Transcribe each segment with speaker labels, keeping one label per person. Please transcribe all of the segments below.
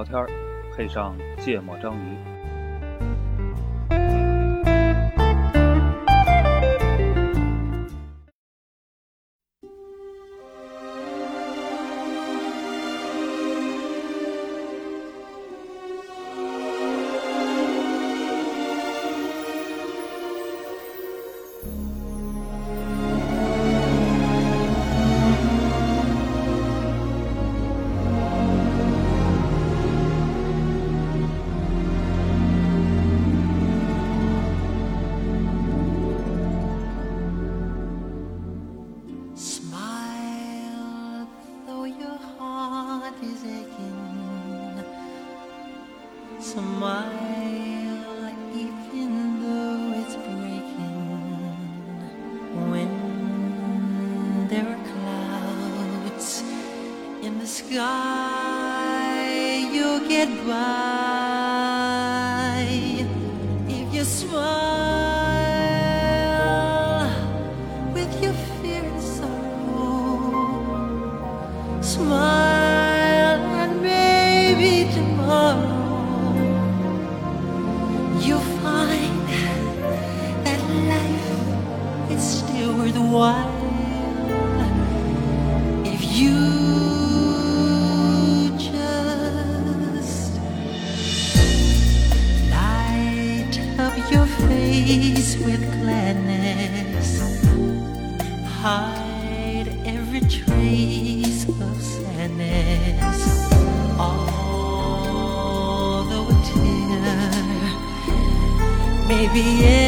Speaker 1: 聊天儿，配上芥末章鱼。while if you just light up your face with gladness, hide every trace of sadness. Although a tear may be.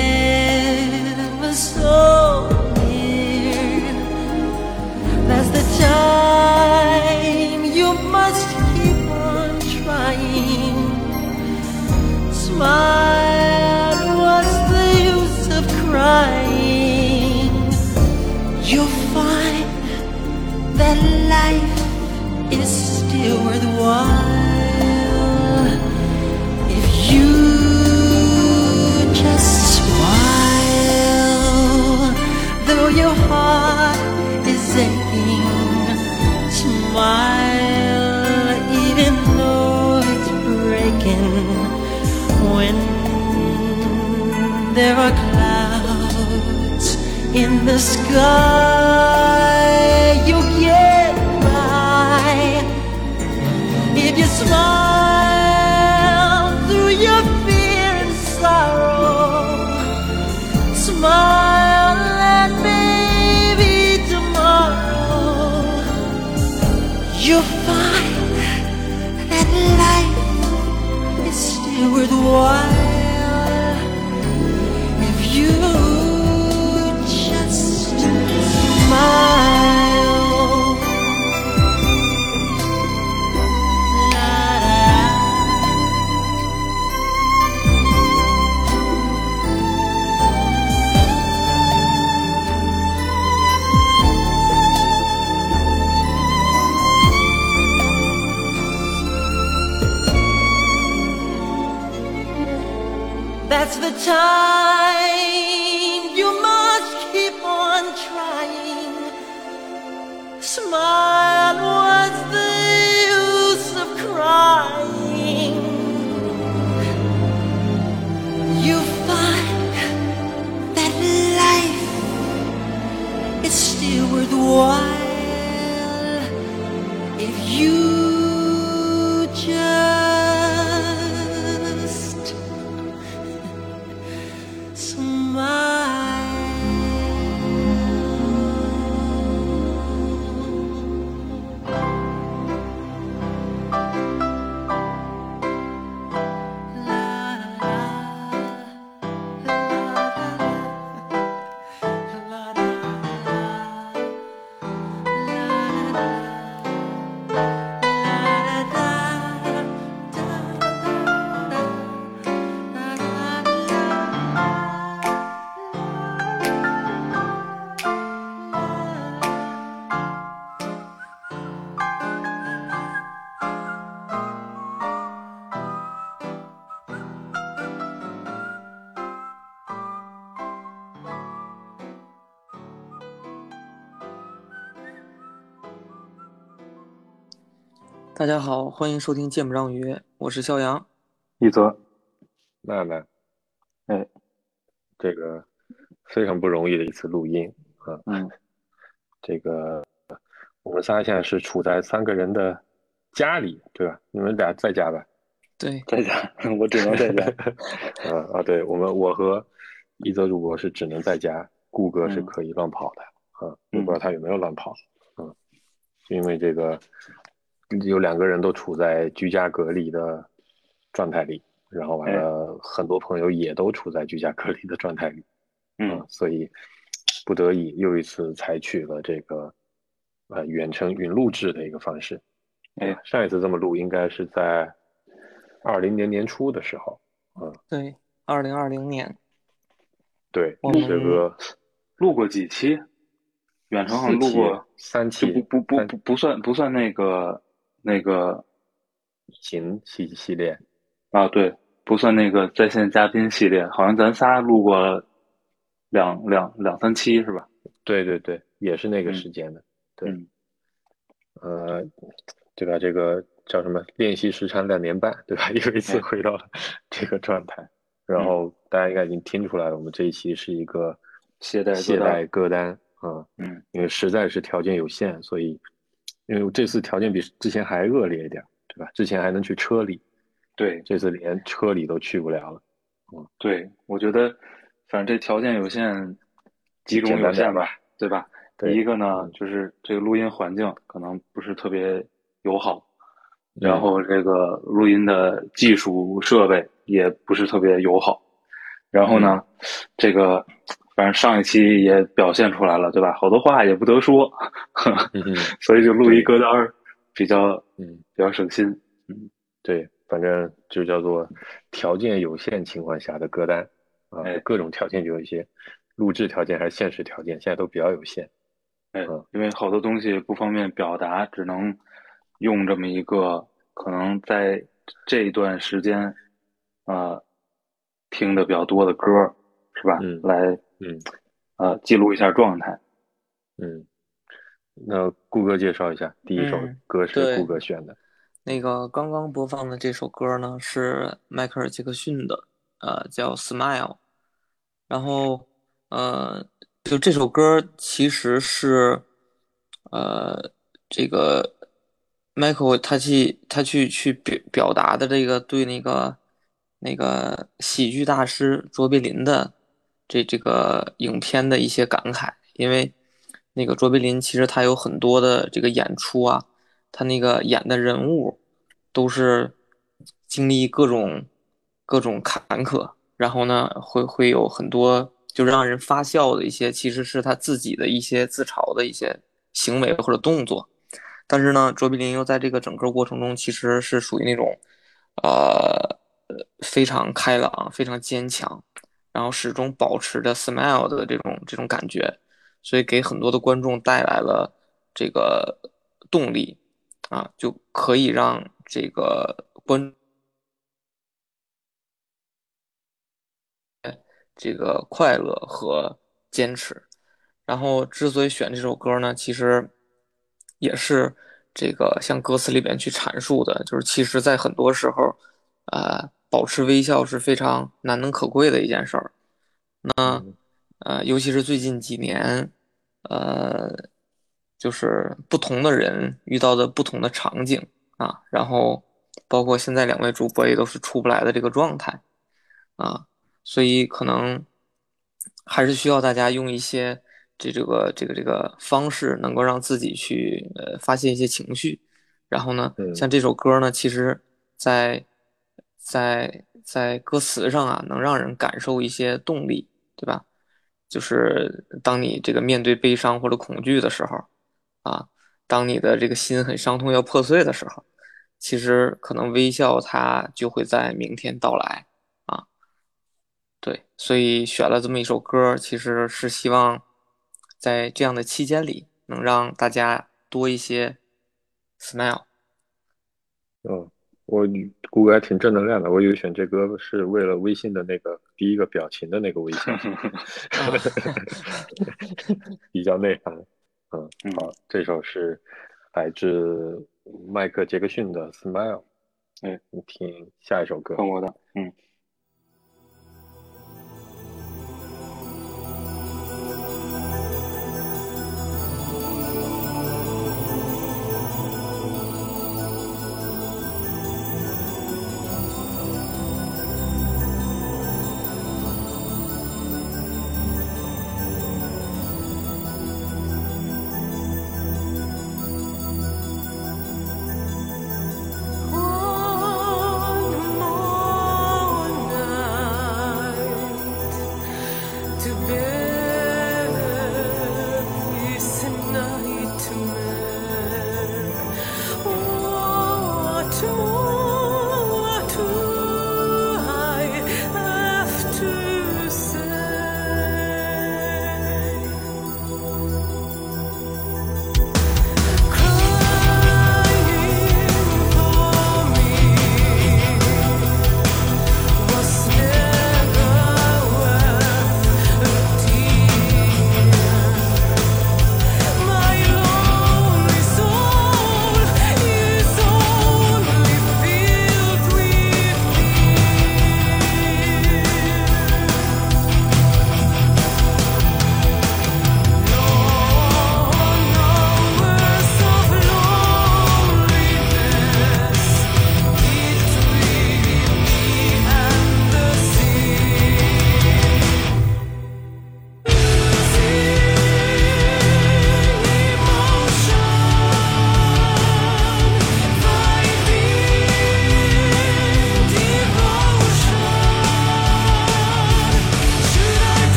Speaker 2: 大家好，欢迎收听《见不章鱼》，我是肖阳。
Speaker 3: 一泽，
Speaker 4: 娜娜，
Speaker 3: 哎，
Speaker 4: 这个非常不容易的一次录音啊。
Speaker 3: 嗯，
Speaker 4: 这个我们仨现在是处在三个人的家里，对吧？你们俩在家吧？
Speaker 2: 对，
Speaker 3: 在家，我只能在家。
Speaker 4: 啊啊，对我们，我和一泽主播是只能在家，顾哥是
Speaker 3: 嗯
Speaker 4: 可以乱跑的啊。不知道他有没有乱跑，嗯，因为这个有两个人都处在居家隔离的状态里，然后完了，很多朋友也都处在居家隔离的状态里，
Speaker 3: 嗯，
Speaker 4: 所以不得已又一次采取了这个呃远程云录制的一个方式。
Speaker 3: 哎，
Speaker 4: 上一次这么录应该是在二零年年初的时候，嗯，
Speaker 2: 对，二零二零年，
Speaker 4: 对，
Speaker 2: 我
Speaker 4: 这
Speaker 2: 们
Speaker 4: 个
Speaker 3: 录过几期？远程好像录过，
Speaker 4: 三期，
Speaker 3: 不不不不不算不算那个那个
Speaker 4: 疫情系系列，
Speaker 3: 啊，对，不算那个在线嘉宾系列，好像咱仨录过两两两三期是吧？
Speaker 4: 对对对，也是那个
Speaker 3: 嗯
Speaker 4: 时间的，对
Speaker 3: 嗯
Speaker 4: 呃，对吧？这个叫什么？练习时长两年半，对吧？又一次
Speaker 3: 哎
Speaker 4: 回到了这个状态。然后大家应该已经听出来了，我们这一期是一个
Speaker 3: 懈怠
Speaker 4: 懈怠歌单啊，
Speaker 3: 嗯
Speaker 4: 因为实在是条件有限，所以因为这次条件比之前还恶劣一点，对吧？之前还能去车里，
Speaker 3: 对
Speaker 4: 这次连车里都去不了了。
Speaker 3: 嗯对，我觉得反正这条件有限，几种
Speaker 4: 简单点吧
Speaker 3: 有限吧，对吧？
Speaker 4: 第
Speaker 3: 一个呢
Speaker 4: 嗯，
Speaker 3: 就是这个录音环境可能不是特别友好，
Speaker 4: 嗯
Speaker 3: 然后这个录音的技术设备也不是特别友好，然后呢，这个反正上一期也表现出来了，对吧？好多话也不得说，
Speaker 4: 嗯哼
Speaker 3: 所以就录一歌单儿，比较
Speaker 4: 嗯，
Speaker 3: 比较省心。
Speaker 4: 嗯对，反正就叫做条件有限情况下的歌单啊
Speaker 3: 哎，
Speaker 4: 各种条件就有一些，录制条件还是现实条件，现在都比较有限。
Speaker 3: 哎
Speaker 4: 嗯，
Speaker 3: 因为好多东西不方便表达，只能用这么一个可能在这一段时间，呃，听的比较多的歌儿，是吧？
Speaker 4: 嗯
Speaker 3: 来
Speaker 4: 嗯
Speaker 3: 呃记录一下状态。
Speaker 4: 嗯，那顾哥介绍一下，第一首
Speaker 2: 嗯
Speaker 4: 歌是顾哥选的。
Speaker 2: 那个刚刚播放的这首歌呢是迈克尔·杰克逊的，呃，叫《Smile》。然后，呃，就这首歌其实是，呃，这个 Michael 他去他去去表表达的这个对那个那个喜剧大师卓别林的这这个影片的一些感慨，因为那个卓别林其实他有很多的这个演出啊，他那个演的人物都是经历各种各种坎坷，然后呢会会有很多就让人发笑的一些，其实是他自己的一些自嘲的一些行为或者动作。但是呢，卓别林又在这个整个过程中其实是属于那种，呃，非常开朗、非常坚强，然后始终保持着 smile 的这种这种感觉，所以给很多的观众带来了这个动力，啊，就可以让这个观这个快乐和坚持。然后之所以选这首歌呢，其实也是这个像歌词里边去阐述的，就是其实在很多时候，呃，保持微笑是非常难能可贵的一件事儿。那
Speaker 4: 嗯
Speaker 2: 呃，尤其是最近几年，呃，就是不同的人遇到的不同的场景啊，然后包括现在两位主播也都是出不来的这个状态啊，所以可能还是需要大家用一些这这个这个这个方式，能够让自己去呃发泄一些情绪。然后呢，
Speaker 4: 嗯
Speaker 2: 像这首歌呢，其实在在在歌词上啊，能让人感受一些动力，对吧？就是当你这个面对悲伤或者恐惧的时候，啊，当你的这个心很伤痛要破碎的时候，其实可能微笑它就会在明天到来啊。对，所以选了这么一首歌，其实是希望在这样的期间里，能让大家多一些 smile。
Speaker 4: 嗯，我谷歌还挺正能量的。我以为选这歌是为了微信的那个第一个表情的那个微笑 比较内涵。嗯，
Speaker 3: 嗯
Speaker 4: 好，这首是来自迈克杰克逊的《Smile》。
Speaker 5: 嗯，
Speaker 4: 你听下一首歌。
Speaker 5: 换我的，嗯。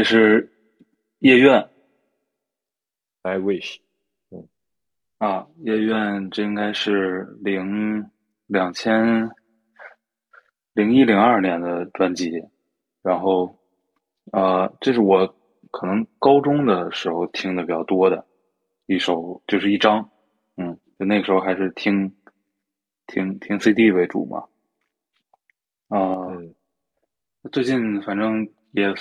Speaker 5: 这是夜愿
Speaker 4: ，I wish，
Speaker 5: 嗯，啊，夜愿，这应该是零两千零一零二年的专辑，然后，呃，这是我可能高中的时候听的比较多的一首，就是一张，嗯，就那个时候还是听听听 CD 为主嘛，啊，最近反正也。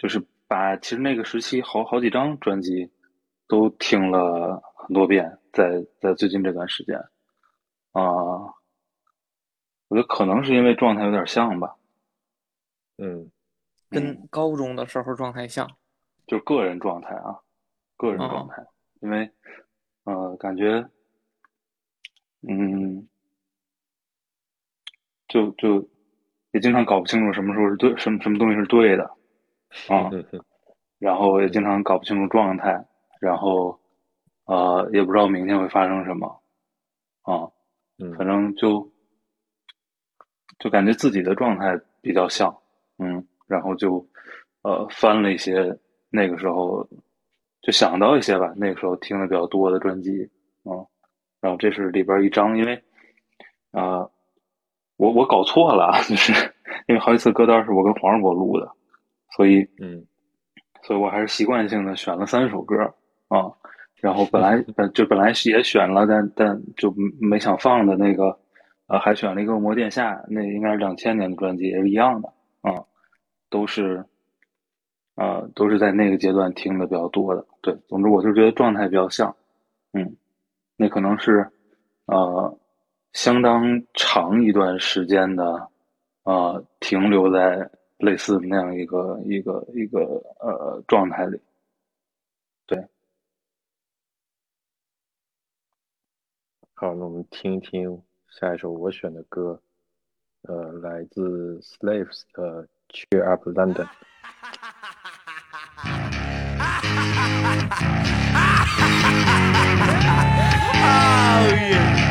Speaker 5: 就是把其实那个时期好好几张专辑都听了很多遍，在在最近这段时间，啊，我觉得可能是因为状态有点像吧，
Speaker 6: 嗯，
Speaker 2: 跟高中的时候状态像，
Speaker 3: 就个人状态啊，个人状态，因为呃，感觉嗯，就就也经常搞不清楚什么时候是对，什么什么东西是对的啊，然后也经常搞不清楚状态，然后呃，也不知道明天会发生什么啊，反正就就感觉自己的状态比较像，嗯，然后就呃翻了一些那个时候就想到一些吧，那个时候听的比较多的专辑，嗯，然后这是里边一张，因为啊。我我搞错了，就是因为好几次歌单是我跟黄世博录的，所以
Speaker 6: 嗯，
Speaker 3: 所以我还是习惯性的选了三首歌啊，然后本来本就本来也选了，但但就没想放的那个，呃，还选了一个《魔殿下》，那应该是两千年的专辑，也是一样的啊，都是，呃，都是在那个阶段听的比较多的。对，总之我就觉得状态比较像，嗯，那可能是，呃。相当长一段时间的，呃，停留在类似那样一个一个一个呃状态里，对。
Speaker 6: 好，那我们听一听下一首我选的歌，呃，来自 Slaves 的《Cheer Up London》。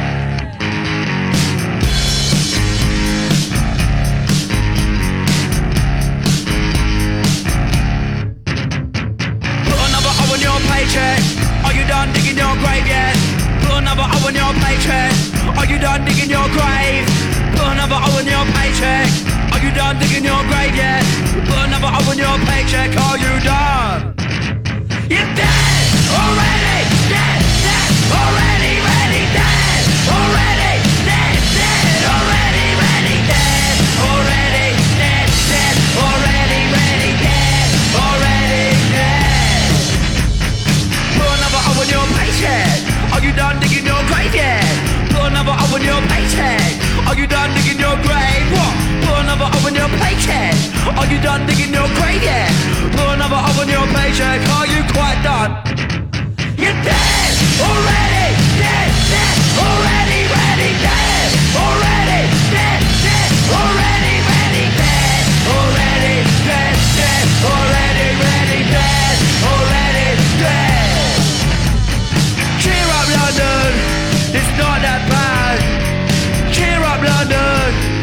Speaker 6: done digging your grave yet? Put another O on your paycheck. Are you done digging your grave? Put another O on your paycheck. Are you done digging your grave yet? Put another O on your paycheck. Are you done? You're dead your paycheck. Are you done digging your grave? What? Put another O on your paycheck. Are you done digging your grave yet? Put another O on your paycheck. Are you quite done? You're dead already. Dead, dead already, ready, dead already, dead, dead already, ready, dead already, dead, dead already, ready, dead already, dead. Up, London. It's not that bad. Cheer up, London.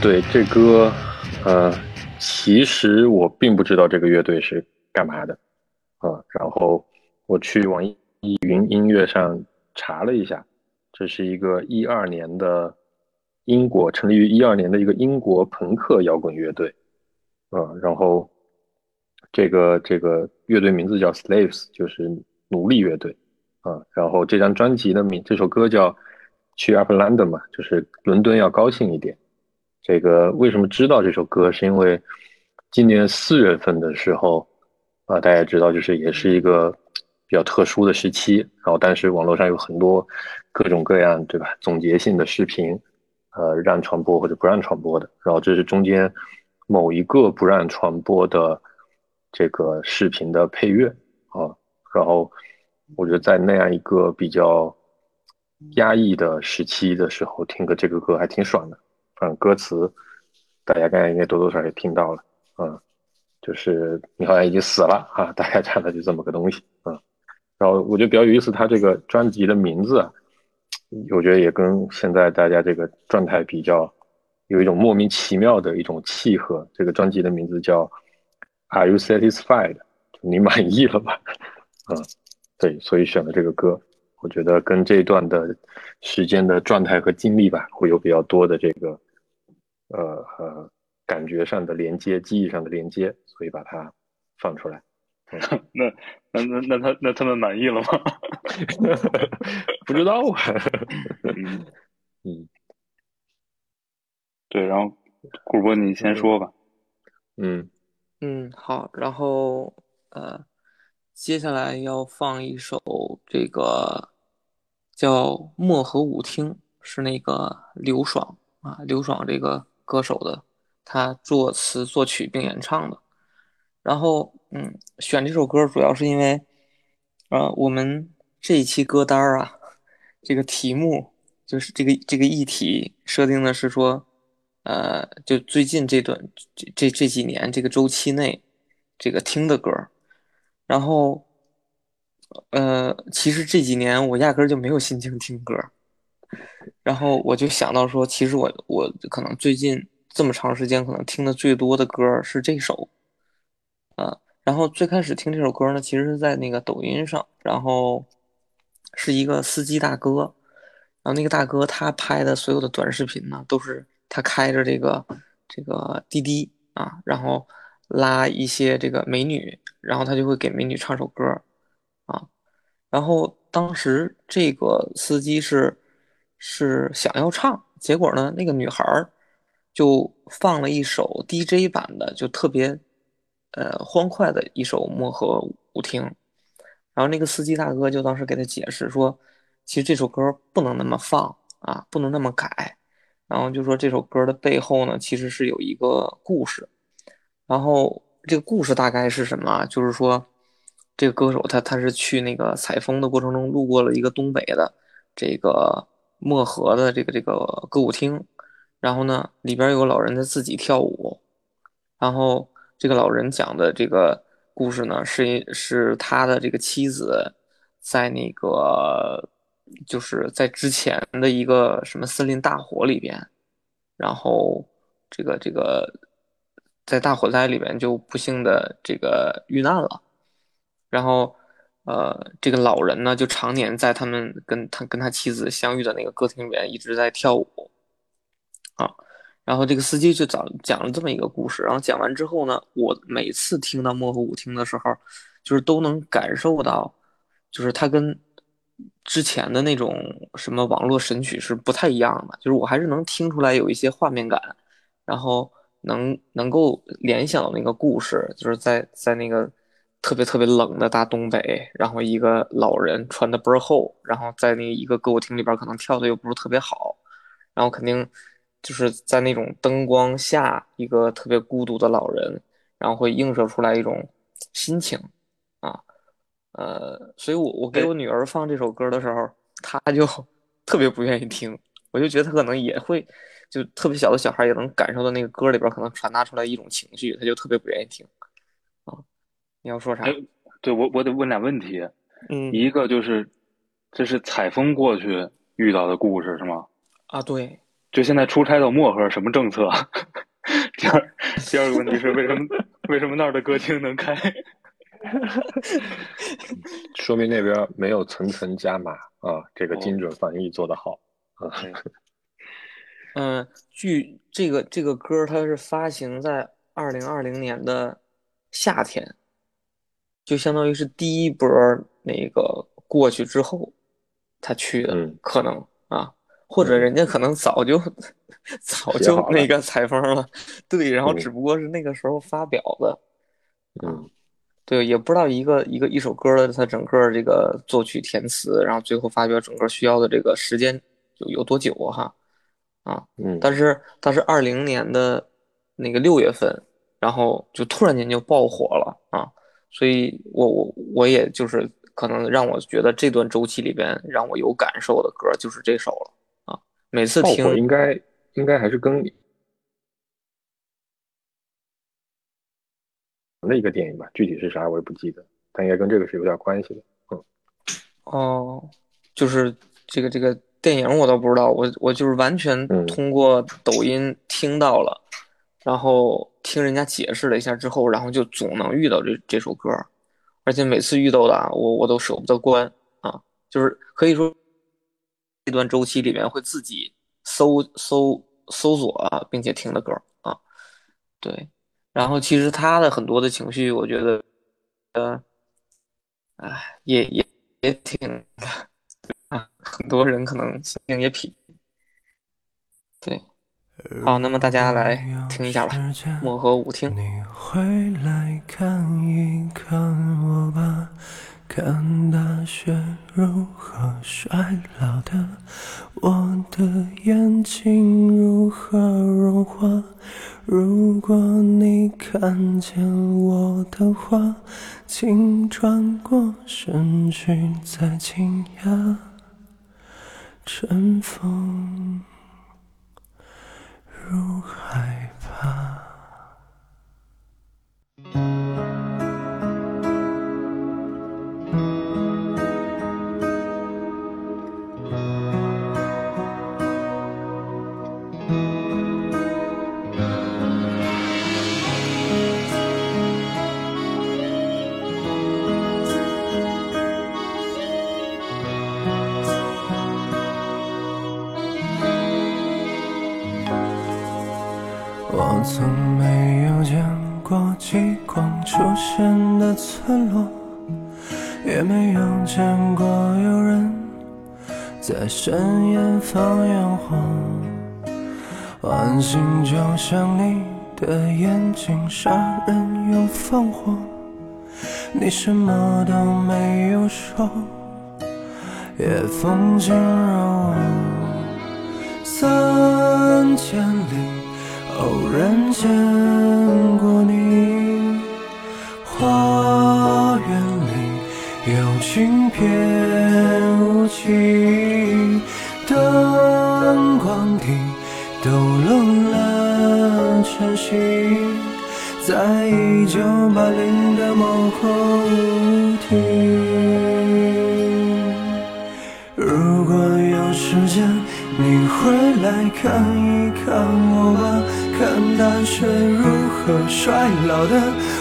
Speaker 6: 对，这歌，呃，其实我并不知道这个乐队是干嘛的，啊，然后我去网易云音乐上查了一下，这是一个一二年的英国成立于一二年的一个英国朋克摇滚乐队，啊，然后这个这个乐队名字叫 Slaves，就是奴隶乐队，啊，然后这张专辑的名，这首歌叫《去 Upper London》嘛，就是伦敦要高兴一点。这个为什么知道这首歌？是因为今年四月份的时候，啊，大家知道，就是也是一个比较特殊的时期。然后，但是网络上有很多各种各样，对吧？总结性的视频，呃，让传播或者不让传播的。然后，这是中间某一个不让传播的这个视频的配乐啊。然后，我觉得在那样一个比较压抑的时期的时候，听个这个歌还挺爽的。
Speaker 4: 反正歌词大家刚才应该多多少少也听到了，嗯，就是你好像已经死了啊，大概唱的就这么个东西，嗯。然后我觉得比较有意思，他这个专辑的名字，我觉得也跟现在大家这个状态比较有一种莫名其妙的一种契合。这个专辑的名字叫 “Are You Satisfied？” 你满意了吗？嗯，对，所以选了这个歌，我觉得跟这段的时间的状态和经历吧，会有比较多的这个呃呃感觉上的连接，记忆上的连接，所以把它放出来。
Speaker 3: 那那那那他那他们满意了吗？
Speaker 4: 不知道啊。
Speaker 3: 嗯嗯，对，然后顾波你先说吧。
Speaker 4: 嗯
Speaker 2: 嗯，好，然后呃，接下来要放一首这个叫《漠河舞厅》，是那个刘爽啊，刘爽这个歌手的，他作词作曲并演唱的。然后，嗯，选这首歌主要是因为，呃，我们这一期歌单啊，这个题目就是这个这个议题设定的是说，呃，就最近这段这这这几年这个周期内，这个听的歌，然后，呃，其实这几年我压根儿就没有心情听歌，然后我就想到说，其实我我可能最近这么长时间可能听的最多的歌是这首。啊，然后最开始听这首歌呢，其实是在那个抖音上，然后是一个司机大哥，然后那个大哥他拍的所有的短视频呢，都是他开着这个这个滴滴啊，然后拉一些这个美女，然后他就会给美女唱首歌啊，然后当时这个司机是是想要唱，结果呢，那个女孩儿就放了一首 DJ 版的，就特别。呃，欢快的一首《漠河舞厅》，然后那个司机大哥就当时给他解释说，其实这首歌不能那么放啊，不能那么改，然后就说这首歌的背后呢，其实是有一个故事，然后这个故事大概是什么？就是说，这个歌手他他是去那个采风的过程中路过了一个东北的这个漠河的这个这个歌舞厅，然后呢，里边有个老人在自己跳舞，然后。这个老人讲的这个故事呢，是是他的这个妻子，在那个就是在之前的一个什么森林大火里边，然后这个这个在大火灾里边就不幸的这个遇难了，然后呃这个老人呢就常年在他们跟他跟他妻子相遇的那个歌厅里面一直在跳舞，啊。然后这个司机就讲讲了这么一个故事，然后讲完之后呢，我每次听到《漠河舞厅》的时候，就是都能感受到，就是它跟之前的那种什么网络神曲是不太一样的，就是我还是能听出来有一些画面感，然后能能够联想到那个故事，就是在在那个特别特别冷的大东北，然后一个老人穿的倍儿厚，然后在那一个歌舞厅里边可能跳的又不是特别好，然后肯定。就是在那种灯光下，一个特别孤独的老人，然后会映射出来一种心情，啊，呃，所以我我给我女儿放这首歌的时候，她就 特别不愿意听，我就觉得她可能也会，就特别小的小孩也能感受到那个歌里边可能传达出来一种情绪，她就特别不愿意听，啊，你要说啥？
Speaker 3: 对我我得问俩问题，
Speaker 2: 嗯，
Speaker 3: 一个就是这是采风过去遇到的故事是吗？
Speaker 2: 啊，对。
Speaker 3: 就现在出差到漠河什么政策？第二第二个问题是为什么为什么那儿的歌厅能开？
Speaker 4: 说明那边没有层层加码啊！这个精准翻译做得好啊。
Speaker 2: 嗯，据这个这个歌它是发行在二零二零年的夏天，就相当于是第一波那个过去之后，他去的可能啊。或者人家可能早就早就那个采风了，对，然后只不过是那个时候发表的，
Speaker 4: 嗯，
Speaker 2: 对，也不知道一个一个一首歌的它整个这个作曲填词，然后最后发表整个需要的这个时间有有多久哈，啊，
Speaker 4: 嗯，
Speaker 2: 但是但是二零年的那个六月份，然后就突然间就爆火了啊，所以我我我也就是可能让我觉得这段周期里边让我有感受的歌就是这首了啊。每次听
Speaker 4: 应该应该还是跟那一个电影吧，具体是啥我也不记得，但应该跟这个是有点关系的。嗯，
Speaker 2: 哦，就是这个这个电影我倒不知道，我我就是完全
Speaker 4: 嗯
Speaker 2: 通过抖音听到了，然后听人家解释了一下之后，然后就总能遇到这这首歌，而且每次遇到的啊，我我都舍不得关啊，就是可以说这段周期里面会自己搜搜搜索啊，并且听的歌啊，对，然后其实他的很多的情绪，我觉得，呃，哎，也也也挺啊，很多人可能心情也痞。对，好，那么大家来听一下吧，《漠河舞厅》。
Speaker 7: 你回来看一看我吧，看大雪如何衰老的，我的眼睛如何融化。如果你看见我的话，请转过身去，再惊讶。尘封如害怕。深夜放烟火。晚星就像你的眼睛，杀人又放火，你什么都没有说，夜风惊扰我三千里。偶然见过你，花园里有轻翩舞起，在一九八零的某个舞厅。如果有时间，你回来看一看我吧。看大雪如何衰老的，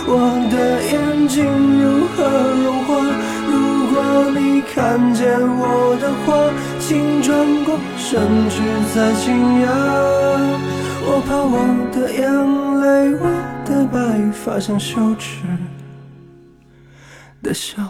Speaker 7: 我的眼睛如何融化。如果你看见我的话，请转过身去再惊讶。我怕我的眼泪，我的白发像羞耻的笑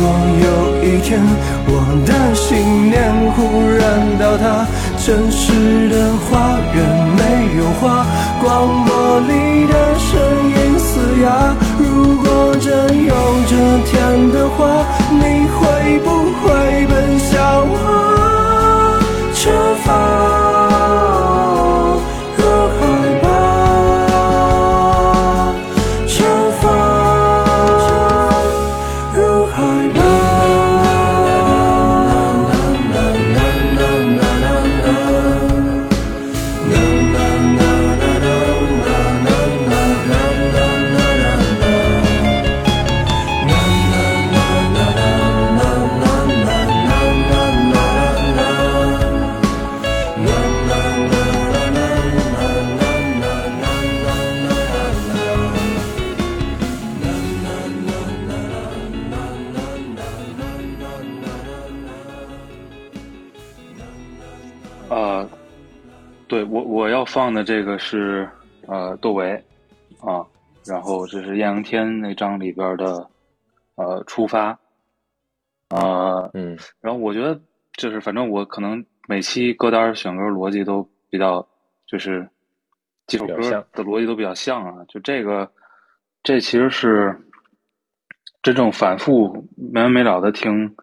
Speaker 7: 如果有一天我的信念忽然倒塌，城市的花园没有花，广播里的声音嘶哑。如果真有这天的话，你会不会奔向我出发？
Speaker 3: 我我要放的这个是呃窦唯啊，然后这是艳阳天那张里边的呃出发，啊，
Speaker 4: 嗯。
Speaker 3: 然后我觉得就是反正我可能每期歌单选歌逻辑都比较就是几首歌的逻辑都比较像啊，就这个这其实是真正反复没完没了的听，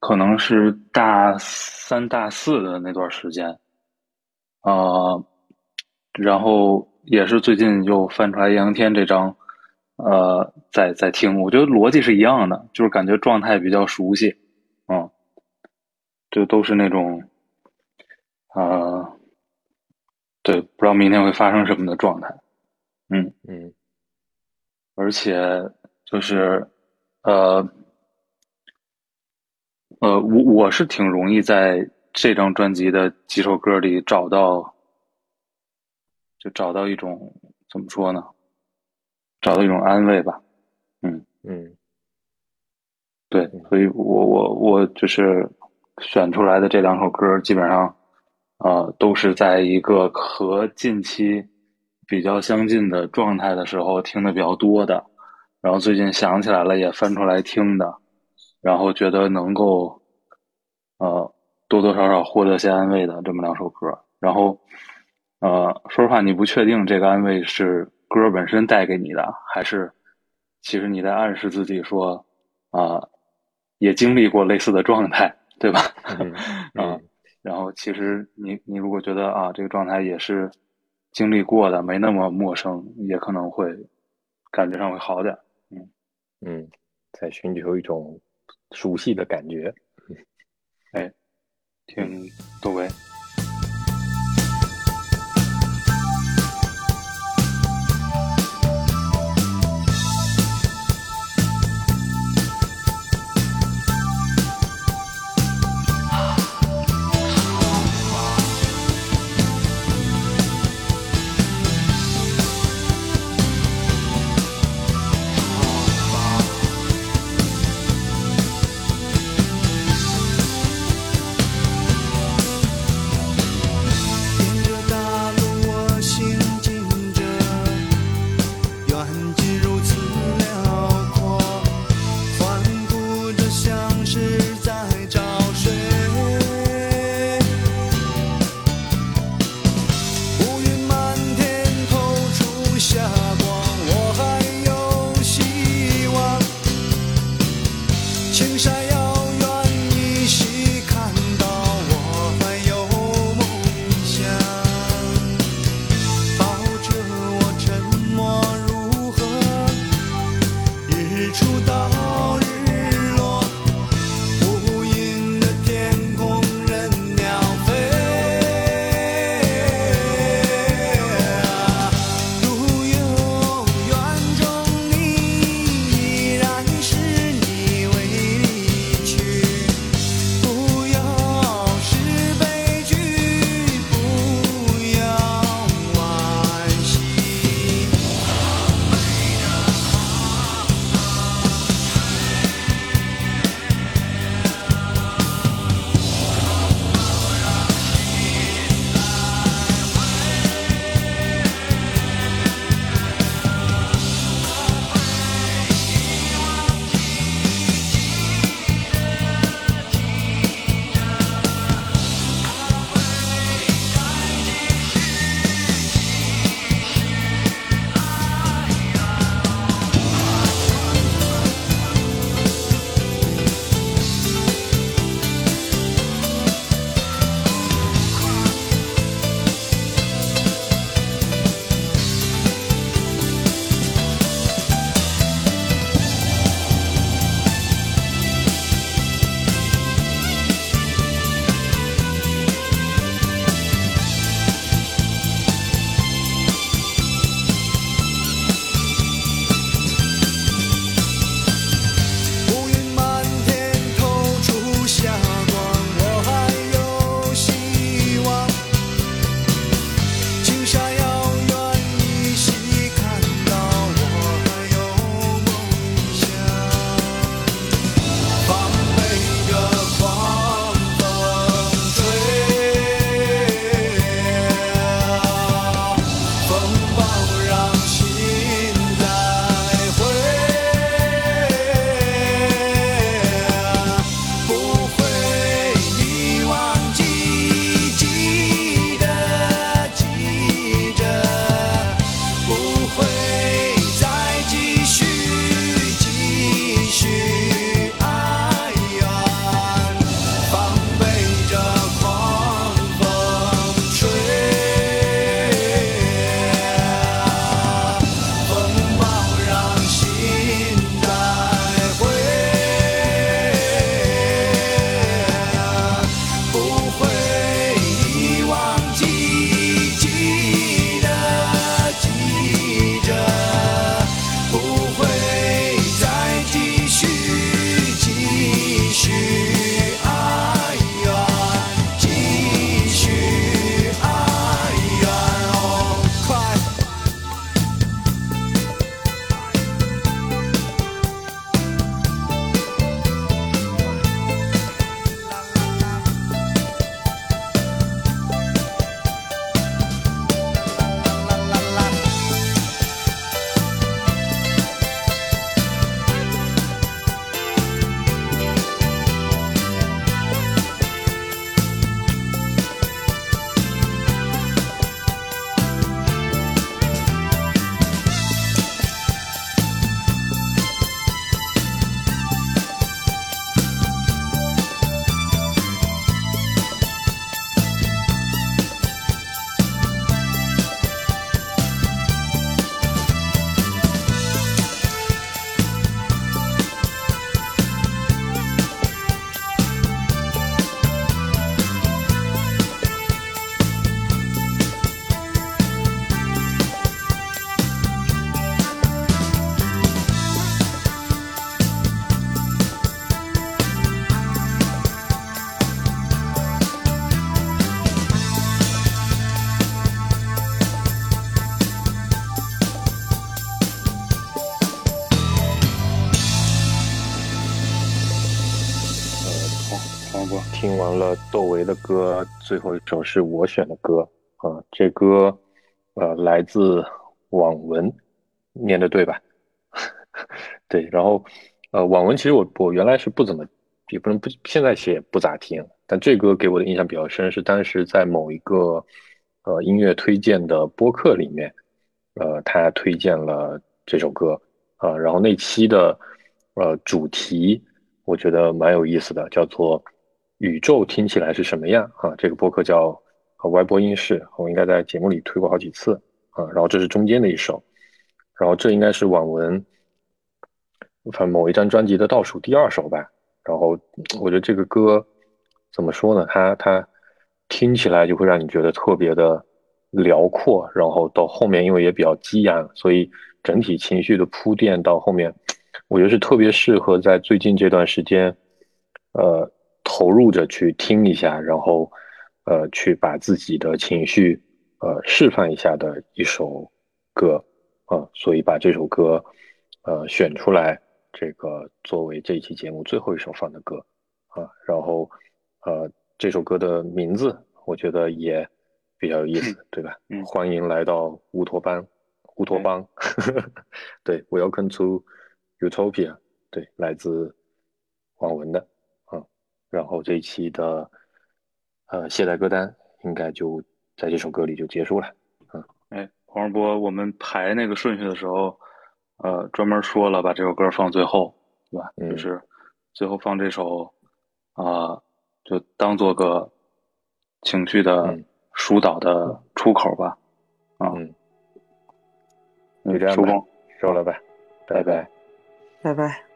Speaker 3: 可能是大三大四的那段时间，呃，然后也是最近又翻出来《艳阳天》这张，呃，在在听，我觉得逻辑是一样的，就是感觉状态比较熟悉，嗯，就都是那种，呃，对，不知道明天会发生什么的状态，嗯，
Speaker 4: 嗯。
Speaker 3: 而且就是，呃，呃，我我是挺容易在这张专辑的几首歌里找到，就找到一种怎么说呢？找到一种安慰吧。
Speaker 4: 嗯嗯
Speaker 3: 对，所以我我我就是选出来的这两首歌，基本上，呃，都是在一个和近期比较相近的状态的时候听的比较多的，然后最近想起来了也翻出来听的，然后觉得能够，呃，多多少少获得些安慰的这么两首歌。然后，呃，说实话，你不确定这个安慰是歌本身带给你的，还是其实你在暗示自己说，啊、也经历过类似的状态，对吧？
Speaker 4: 嗯
Speaker 3: 啊，然后其实你你如果觉得啊这个状态也是经历过的，没那么陌生，也可能会感觉上会好点。
Speaker 4: 嗯嗯，在寻求一种熟悉的感觉。
Speaker 8: 哎
Speaker 4: 听窦唯。的歌，最后一首是我选的歌啊，这歌呃来自网文，念的对吧？对，然后呃网文其实我我原来是不怎么，也不能不现在写不咋听，但这歌给我的印象比较深，是当时在某一个呃音乐推荐的播客里面，呃他推荐了这首歌啊，然后那期的呃主题我觉得蛮有意思的，叫做。宇宙听起来是什么样啊？这个播客叫“歪播音室”，我应该在节目里推过好几次啊。然后这是中间的一首，然后这应该是网文，反正某一张专辑的倒数第二首吧。然后我觉得这个歌怎么说呢？它它听起来就会让你觉得特别的辽阔。然后到后面因为也比较激昂，所以整体情绪的铺垫到后面，我觉得是特别适合在最近这段时间，呃。投入着去听一下，然后，呃，去把自己的情绪，呃，释放一下的一首歌，啊，所以把这首歌，呃，选出来，这个作为这一期节目最后一首放的歌，啊，然后，呃，这首歌的名字我觉得也比较有意思，对吧？
Speaker 3: 嗯，
Speaker 4: 欢迎来到乌托邦，乌托邦，对，Welcome to Utopia，对，来自黄文的。然后这一期的呃懈怠歌单应该就在这首歌里就结束了。嗯，
Speaker 3: 哎，黄世波，我们排那个顺序的时候，呃，专门说了把这首歌放最后，对吧？就是最后放这首啊，就当做个情绪的疏导的出口吧。啊，
Speaker 4: 嗯，就这样吧，收了吧，拜拜，
Speaker 2: 拜拜。